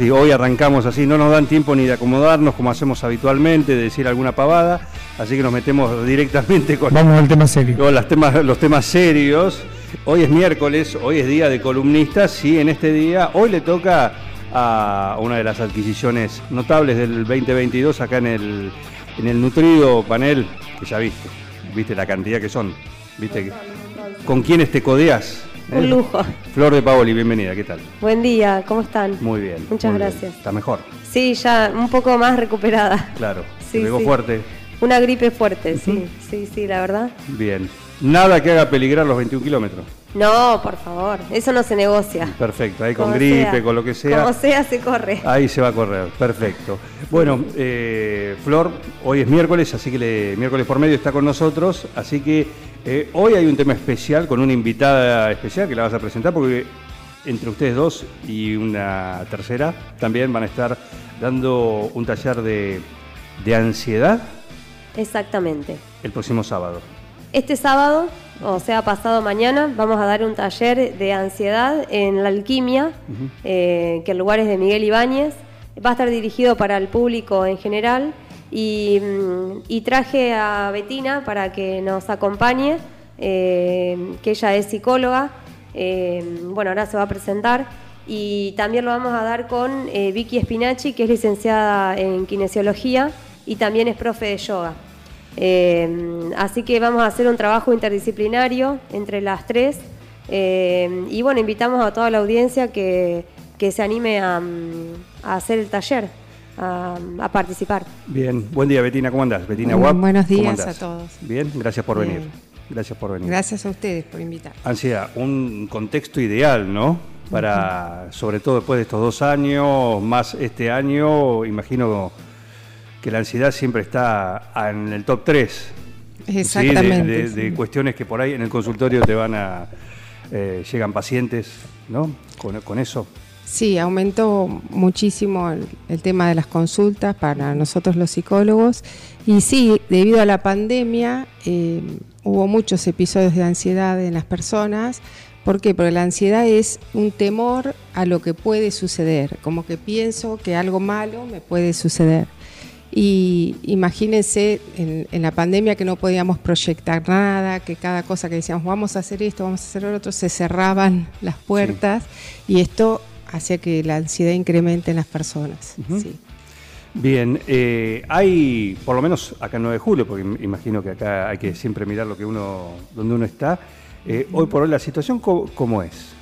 Sí, hoy arrancamos así, no nos dan tiempo ni de acomodarnos como hacemos habitualmente, de decir alguna pavada, así que nos metemos directamente con, Vamos al tema serio. con las temas, los temas serios. Hoy es miércoles, hoy es día de columnistas y en este día, hoy le toca a una de las adquisiciones notables del 2022 acá en el, en el nutrido panel, que ya viste, viste la cantidad que son, viste que- con quiénes te codeas. ¿Eh? Un lujo. Flor de Paoli, bienvenida, ¿qué tal? Buen día, ¿cómo están? Muy bien. Muchas muy bien. gracias. Está mejor, Sí, ya un poco más recuperada. claro. Sí, sí. fuerte. Una gripe fuerte, sí, sí, sí, la verdad. Bien. Nada que haga peligrar los 21 kilómetros. No, por favor, eso no se negocia. Perfecto, ahí con Como gripe, sea. con lo que sea. Como sea, se corre. Ahí se va a correr, perfecto. Bueno, eh, Flor, hoy es miércoles, así que le- miércoles por medio está con nosotros, así que eh, hoy hay un tema especial con una invitada especial que la vas a presentar porque entre ustedes dos y una tercera también van a estar dando un taller de, de ansiedad Exactamente. el próximo sábado. Este sábado, o sea, pasado mañana, vamos a dar un taller de ansiedad en la alquimia, eh, que el lugar es de Miguel Ibáñez. Va a estar dirigido para el público en general y, mm, y traje a Betina para que nos acompañe, eh, que ella es psicóloga. eh, bueno, ahora se va a presentar. Y también lo vamos a dar con eh, Vicky Spinacci, que es licenciada en kinesiología y también es profe de yoga. Así que vamos a hacer un trabajo interdisciplinario entre las tres. Y bueno, invitamos a toda la audiencia que, que se anime a, mm, a hacer el taller, a, a participar. Bien, buen día Betina, ¿cómo andás? Betina Bueno, Guap, buenos ¿cómo días andás? a todos. Bien, gracias por Bien. venir. Gracias por venir. Gracias a ustedes por invitar. Ansiedad, un contexto ideal, ¿no? Para, sobre todo después de estos dos años, más este año, imagino que la ansiedad siempre está en el top 3. Exactamente, De, de- sí. de cuestiones que por ahí en el consultorio te van a. eh, llegan pacientes, ¿no? Con, con eso. Sí, aumentó muchísimo el, el tema de las consultas para nosotros los psicólogos y sí, debido a la pandemia eh, hubo muchos episodios de ansiedad en las personas. ¿Por qué? Porque la ansiedad es un temor a lo que puede suceder, como que pienso que algo malo me puede suceder. Y imagínense en, en la pandemia que no podíamos proyectar nada, que cada cosa que decíamos vamos a hacer esto, vamos a hacer lo otro, se cerraban las puertas y esto hacía que la ansiedad incremente en las personas. sí. Bien, eh, hay, por lo menos acá en 9 de julio, porque im- imagino que acá hay que siempre mirar lo que uno, donde uno está. eh, hoy por hoy la situación cómo es.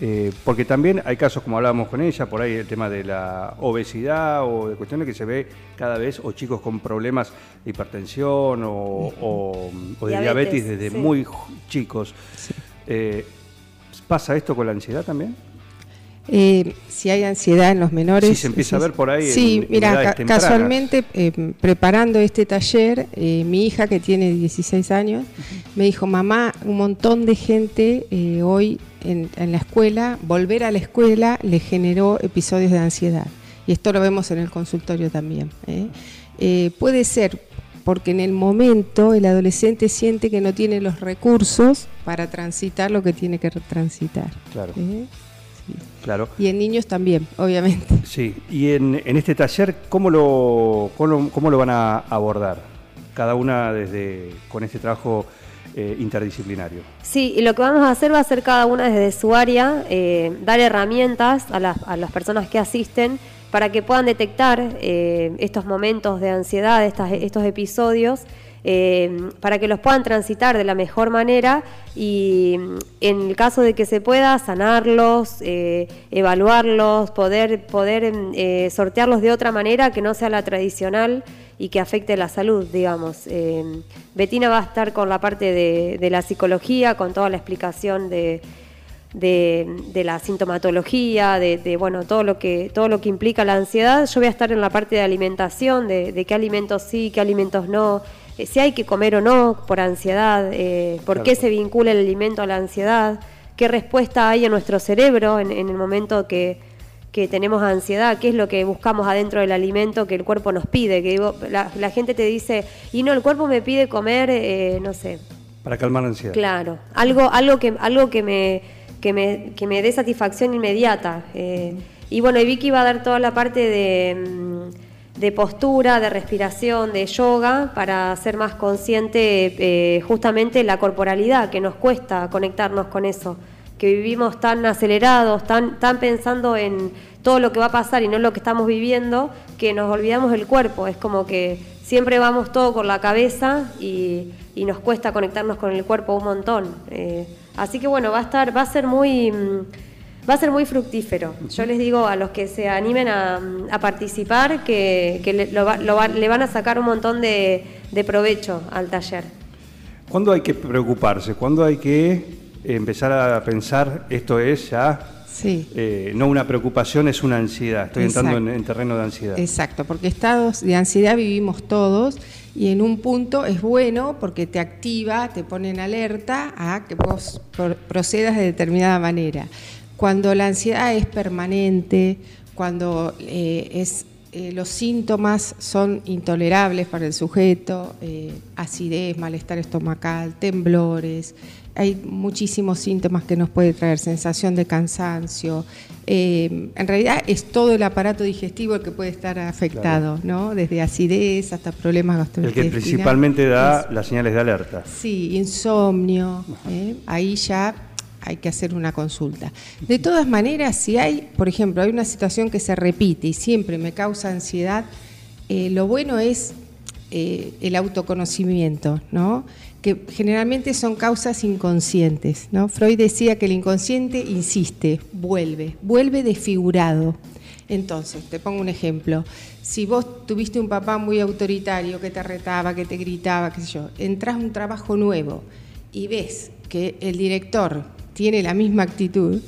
Eh, porque también hay casos, como hablábamos con ella, por ahí el tema de la obesidad o de cuestiones que se ve cada vez, o chicos con problemas de hipertensión o, o- o de Diabetes, diabetes desde sí. muy chicos. Eh, ¿Pasa esto con la ansiedad también? Eh, si hay ansiedad en los menores. Sí, se empieza a ver por ahí Sí, en- mira, edades ca- tempranas. casualmente eh, preparando este taller, eh, mi hija que tiene 16 años me dijo, mamá, un montón de gente eh, hoy en, en la escuela, volver a la escuela le generó episodios de ansiedad. Y esto lo vemos en el consultorio también. ¿eh? Puede ser porque en el momento el adolescente siente que no tiene los recursos para transitar lo que tiene que transitar. Claro. Claro. Y en niños también, obviamente. Sí, y en, en este taller, ¿cómo lo, cómo, lo- cómo lo van a abordar? Cada una desde con este trabajo eh, interdisciplinario. Sí, y lo que vamos a hacer va a ser cada una desde su área, eh, dar herramientas a las, a las personas que asisten para que puedan detectar eh, estos momentos de ansiedad, estos episodios, eh, para que los puedan transitar de la mejor manera y en el caso de que se pueda sanarlos, eh, evaluarlos, poder, poder sortearlos de otra manera que no sea la tradicional y que afecte la salud, digamos. Betina va a estar con la parte de la psicología, con toda la explicación de, de, de la sintomatología, de, de, bueno, todo lo que todo lo que implica la ansiedad. Yo voy a estar en la parte de alimentación, de, de qué alimentos sí, qué alimentos no, eh, si hay que comer o no por ansiedad, eh, por Claro. qué se vincula el alimento a la ansiedad, qué respuesta hay en nuestro cerebro en, en el momento que, que tenemos ansiedad, qué es lo que buscamos adentro del alimento que el cuerpo nos pide. Que digo, la, la gente te dice, y no, el cuerpo me pide comer, eh, no sé, Para calmar la ansiedad. Claro, algo, algo que, algo que me, que me, que me dé satisfacción inmediata. eh, y bueno, y Vicky va a dar toda la parte de, mm, de postura, de respiración, de yoga, para ser más consciente eh, justamente la corporalidad, que nos cuesta conectarnos con eso, que vivimos tan acelerados, tan, tan pensando en todo lo que va a pasar y no lo que estamos viviendo, que nos olvidamos del cuerpo. Es como que siempre vamos todo con la cabeza y, y nos cuesta conectarnos con el cuerpo un montón. Eh, así que bueno, va a estar, va a ser muy, mm, va a ser muy fructífero. Yo les digo a los que se animen a, a participar que, que le, lo va- lo va- le van a sacar un montón de, de provecho al taller. ¿Cuándo hay que preocuparse? ¿Cuándo hay que empezar a pensar esto es ya Sí. eh, no una preocupación, es una ansiedad? Estoy entrando en terreno de ansiedad. Exacto, porque estados de ansiedad vivimos todos y en un punto es bueno porque te activa, te pone en alerta a que vos pro- procedas de determinada manera. Cuando la ansiedad es permanente, cuando eh, es, eh, los síntomas son intolerables para el sujeto, eh, acidez, malestar estomacal, temblores, hay muchísimos síntomas que nos puede traer, sensación de cansancio. Eh, en realidad es todo el aparato digestivo el que puede estar afectado, ¿no? Desde acidez hasta problemas El gastrointestinales. que principalmente da las señales de alerta. Sí, insomnio, ¿eh? ahí ya hay que hacer una consulta. De todas maneras, si hay, por ejemplo, hay una situación que se repite y siempre me causa ansiedad, eh, lo bueno es eh, el autoconocimiento, ¿no? que generalmente son causas inconscientes. ¿no? Freud decía que el inconsciente insiste, vuelve, vuelve desfigurado. Entonces, te pongo un ejemplo. Si vos tuviste un papá muy autoritario que te retaba, que te gritaba, qué sé yo, entras a un trabajo nuevo y ves que el director tiene la misma actitud,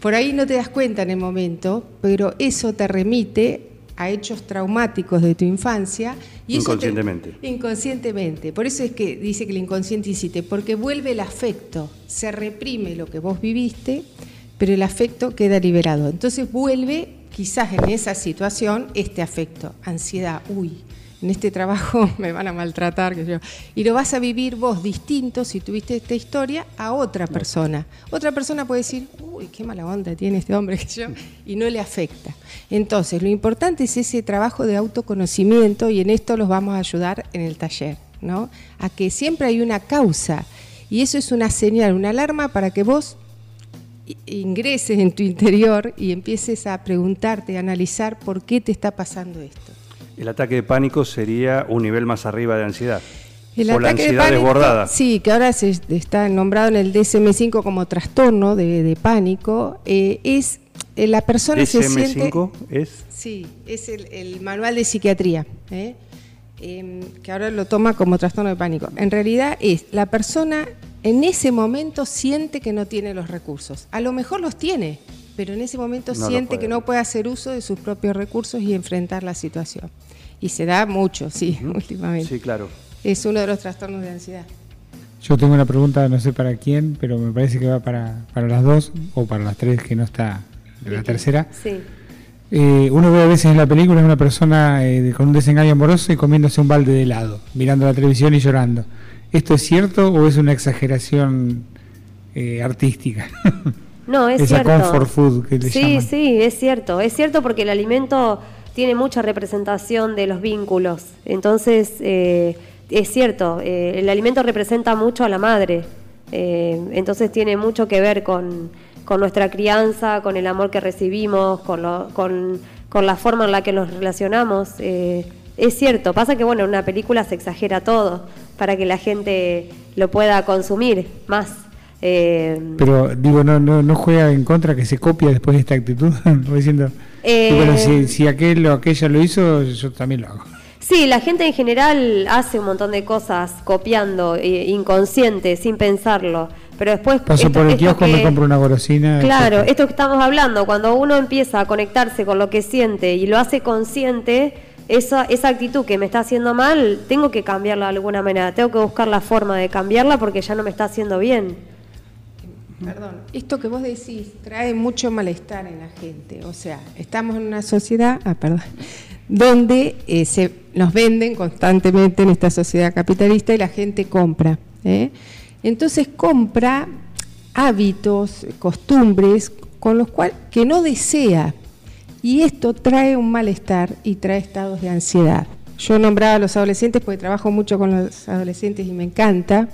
por ahí no te das cuenta en el momento, pero eso te remite a hechos traumáticos de tu infancia. Y te- Inconscientemente. inconscientemente. Por eso es que dice que el inconsciente incite, porque vuelve el afecto, se reprime lo que vos viviste, pero el afecto queda liberado. Entonces vuelve quizás en esa situación este afecto, ansiedad, uy, en este trabajo me van a maltratar, que yo. Y lo vas a vivir vos distinto si tuviste esta historia a otra persona. Otra persona puede decir, uy, qué mala onda tiene este hombre que yo, y no le afecta. Entonces, lo importante es ese trabajo de autoconocimiento y en esto los vamos a ayudar en el taller, ¿no? A que siempre hay una causa y eso es una señal, una alarma para que vos ingreses en tu interior y empieces a preguntarte, a analizar por qué te está pasando esto. El ataque de pánico sería un nivel más arriba de ansiedad. El o la ataque de ansiedad pánico, desbordada. Sí, que ahora se está nombrado en el DSM-5 como trastorno de, de pánico, eh, es eh, la persona se siente... DSM-5 es Sí, es el, el manual de psiquiatría, ¿eh? Em, que ahora lo toma como trastorno de pánico. En realidad es la persona en ese momento siente que no tiene los recursos. A lo mejor los tiene, pero en ese momento No siente que no puede hacer uso de sus propios recursos y enfrentar la situación. Y se da mucho, sí, últimamente. Sí, claro. Es uno de los trastornos de ansiedad. Yo tengo una pregunta, no sé para quién, pero me parece que va para, para las dos o para las tres que no está la tercera. Sí. Eh, uno ve a veces en la película a una persona eh, con un desengaño amoroso y comiéndose un balde de helado, mirando la televisión y llorando. ¿Esto es cierto o es una exageración eh, artística? No, es Esa cierto. comfort food que le sí, llaman. sí, es cierto. Es cierto porque el alimento tiene mucha representación de los vínculos. Entonces, eh, es cierto, eh, el alimento representa mucho a la madre. Eh, entonces tiene mucho que ver con, con nuestra crianza, con el amor que recibimos, con, lo- con, con la forma en la que nos relacionamos. Eh, es cierto, pasa que bueno, en una película se exagera todo para que la gente lo pueda consumir más. Eh, Pero digo, no, no, no juega en contra que se copia después de esta actitud, diciendo, Eh, bueno, si, si aquel o aquella lo hizo, yo también lo hago. Sí, la gente en general hace un montón de cosas copiando, eh, inconsciente, sin pensarlo. Pero después. Paso esto- por el kiosco, me compro una golosina. Claro, etcétera. esto que estamos hablando, cuando uno empieza a conectarse con lo que siente y lo hace consciente, esa, esa actitud que me está haciendo mal, tengo que cambiarla de alguna manera, tengo que buscar la forma de cambiarla porque ya no me está haciendo bien. Perdón, esto que vos decís trae mucho malestar en la gente. O sea, estamos en una sociedad, ah, perdón, donde eh, se nos venden constantemente en esta sociedad capitalista y la gente compra. ¿eh? Entonces compra hábitos, costumbres con los cuales que no desea. Y esto trae un malestar y trae estados de ansiedad. Yo nombraba a los adolescentes porque trabajo mucho con los adolescentes y me encanta.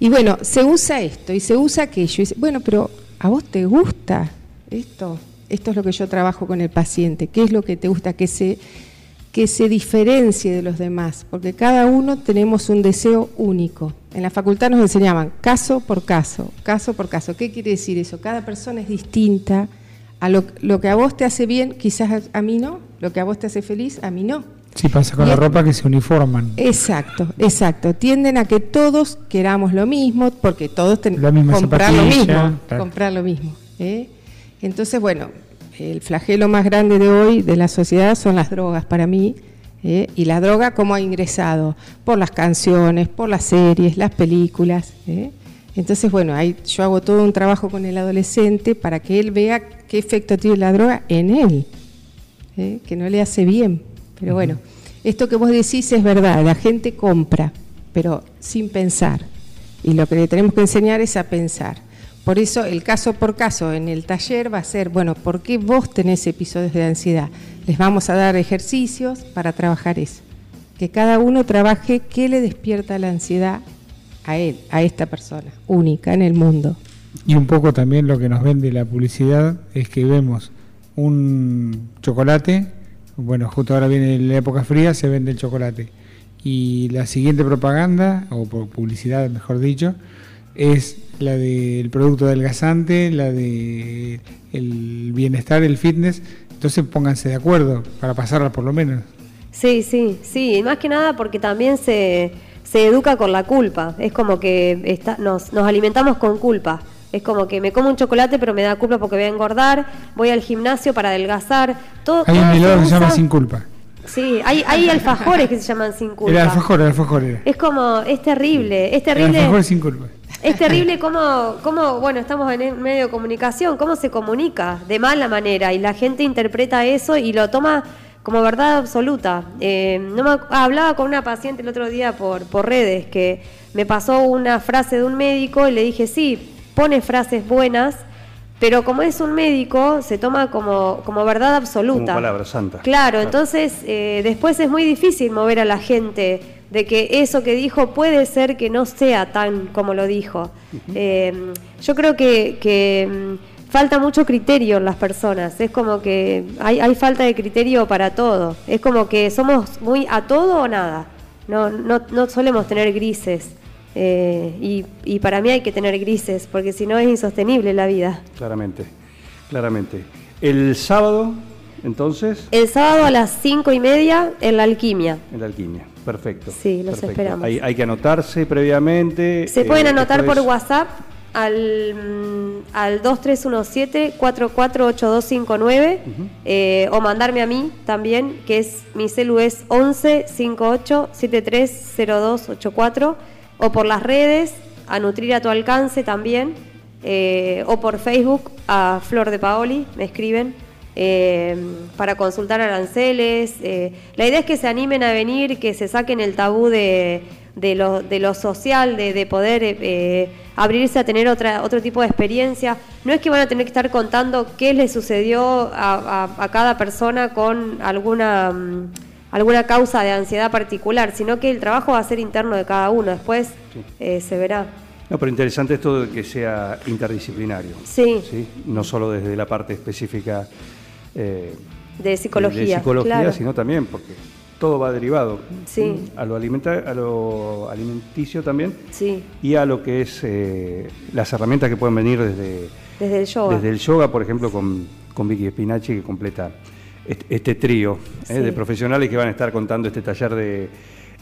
Y bueno, se usa esto y se usa aquello. Y dice, bueno, pero ¿a vos te gusta esto? Esto es lo que yo trabajo con el paciente. ¿Qué es lo que te gusta? Que se, que se diferencie de los demás, porque cada uno tenemos un deseo único. En la facultad nos enseñaban caso por caso, caso por caso. ¿Qué quiere decir eso? Cada persona es distinta. A lo, lo que a vos te hace bien, quizás a, mí no. Lo que a vos te hace feliz, a mí no. Sí, pasa con Y la ropa que se uniforman. Exacto, exacto. Tienden a que todos queramos lo mismo, porque todos tenemos comprar lo mismo, comprar lo mismo. ¿eh? Entonces, bueno, el flagelo más grande de hoy de la sociedad son las drogas para mí. ¿eh? Y la droga cómo ha ingresado por las canciones, por las series, las películas. ¿eh? Entonces, bueno, ahí yo hago todo un trabajo con el adolescente para que él vea qué efecto tiene la droga en él, ¿eh? que no le hace bien. Pero bueno, esto que vos decís es verdad, la gente compra, pero sin pensar. Y lo que le tenemos que enseñar es a pensar. Por eso el caso por caso en el taller va a ser, bueno, ¿por qué vos tenés episodios de ansiedad? Les vamos a dar ejercicios para trabajar eso. Que cada uno trabaje qué le despierta la ansiedad a él, a esta persona, única en el mundo. Y un poco también lo que nos vende la publicidad es que vemos un chocolate, bueno, justo ahora viene la época fría, se vende el chocolate. Y la siguiente propaganda, o publicidad mejor dicho, es la del producto adelgazante, la de el bienestar, el fitness. Entonces pónganse de acuerdo para pasarla por lo menos. Sí, sí, sí, y más que nada porque también se, se educa con la culpa, es como que está, nos, nos alimentamos con culpa, es como que me como un chocolate pero me da culpa porque voy a engordar, voy al gimnasio para adelgazar, todo... Hay un helado que se llama Sin Culpa. Sí, hay, hay alfajores que se llaman sin culpa. Era alfajor, era alfajor era. Es como, es terrible, es terrible. alfajor sin culpa. Es terrible cómo, cómo, bueno, estamos en el medio de comunicación, cómo se comunica de mala manera y la gente interpreta eso y lo toma como verdad absoluta. Eh, no me ah, hablaba con una paciente el otro día por, por redes que me pasó una frase de un médico y le dije, sí, pone frases buenas, pero como es un médico, se toma como, como verdad absoluta. Como palabra santa. Claro, entonces eh, después es muy difícil mover a la gente de que eso que dijo puede ser que no sea tan como lo dijo. Eh, yo creo que, que, mm, falta mucho criterio en las personas, es como que hay, hay falta de criterio para todo, es como que somos muy a todo o nada, no, no, no solemos tener grises. Eh, y, y para mí hay que tener grises, porque si no es insostenible la vida. Claramente, claramente. El sábado, entonces, El sábado a las cinco y media en la alquimia. en la alquimia. Perfecto. Sí, los perfecto. esperamos. Hay, hay que anotarse previamente. Se eh, pueden anotar por WhatsApp al, mm, al 2317-448259 eh, o mandarme a mí también, que es mi celu es 11 58 730284 o por las redes a Nutrir a tu alcance también eh, o por Facebook a Flor de Paoli, me escriben. eh, para consultar aranceles. eh, la idea es que se animen a venir, que se saquen el tabú de, de lo, de lo social, de, de poder eh, eh, abrirse a tener otra, otro tipo de experiencia. No es que van a tener que estar contando qué les sucedió a, cada persona con alguna, mm, alguna causa de ansiedad particular, sino que el trabajo va a ser interno de cada uno, después eh, se verá. No, pero interesante esto de que sea interdisciplinario. Sí. ¿sí? No solo desde la parte específica eh, De psicología. de psicología, claro. sino también porque todo va derivado Sí. a, lo a lo alimenticio también Sí, y a lo que es eh, las herramientas que pueden venir desde, desde el yoga. desde el yoga, por ejemplo, con, con Vicky Spinachi, que completa este, este trío eh, Sí. de profesionales que van a estar contando este taller de,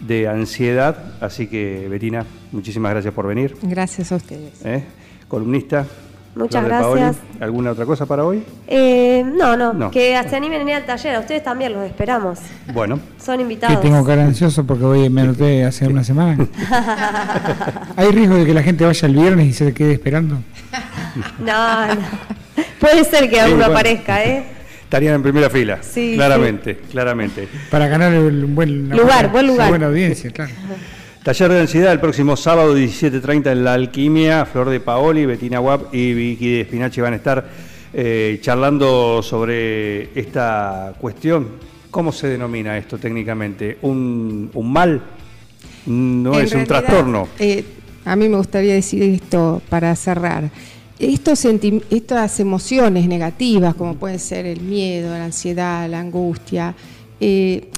de ansiedad. Así que, Betina, muchísimas gracias por venir. Gracias a ustedes. ¿eh? Columnista, Muchas de Paoli, gracias. ¿Alguna otra cosa para hoy? Eh, no, no, No. que se animen a al taller. A ustedes también los esperamos. Bueno, Son Que invitados. tengo cara ansioso porque hoy me anoté hace una semana. ¿Hay riesgo de que la gente vaya el viernes y se quede esperando? No, no. Puede ser que Sí, alguno bueno. aparezca, ¿eh? Estarían en primera fila. Sí, claramente, claramente. Para ganar el- un buen Lugar, buena- buen lugar. Buena audiencia, claro. Taller de ansiedad el próximo sábado 17.30 en La Alquimia. Flor de Paoli, Betina Guap y Vicky de Espinachi van a estar eh, charlando sobre esta cuestión. ¿Cómo se denomina esto técnicamente? ¿Un, un mal? No En es un trastorno. eh, a mí me gustaría decir esto para cerrar. Estos estas emociones negativas, como pueden ser el miedo, la ansiedad, la angustia, eh,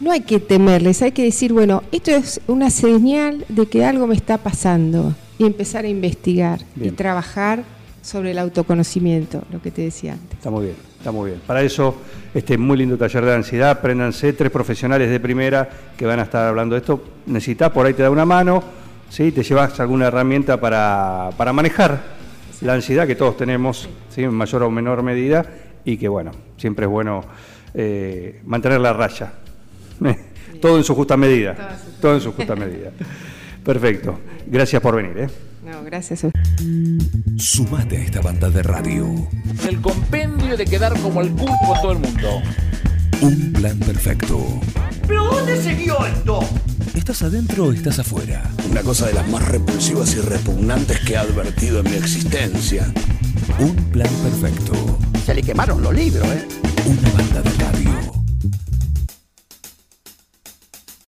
no hay que temerles, hay que decir, bueno, esto es una señal de que algo me está pasando y empezar a investigar Bien. y trabajar sobre el autoconocimiento, lo que te decía antes. Está muy bien, está muy bien. Para eso, este muy lindo taller de ansiedad, préndanse tres profesionales de primera que van a estar hablando de esto. Necesitas, por ahí te da una mano, ¿sí? te llevas alguna herramienta para, para manejar la ansiedad que todos tenemos, ¿sí? en mayor o menor medida, y que bueno, siempre es bueno eh, mantener la raya. Todo en su justa medida. Todo en su justa medida. Perfecto. Gracias por venir. ¿eh? No, gracias a Sumate a esta banda de radio. El compendio de quedar como el pulpo en todo el mundo. Un plan perfecto. ¿Pero dónde se vio esto? ¿Estás adentro o estás afuera? Una cosa de las más repulsivas y repugnantes que he advertido en mi existencia. Un plan perfecto. Se le quemaron los libros, ¿eh? Una banda de radio.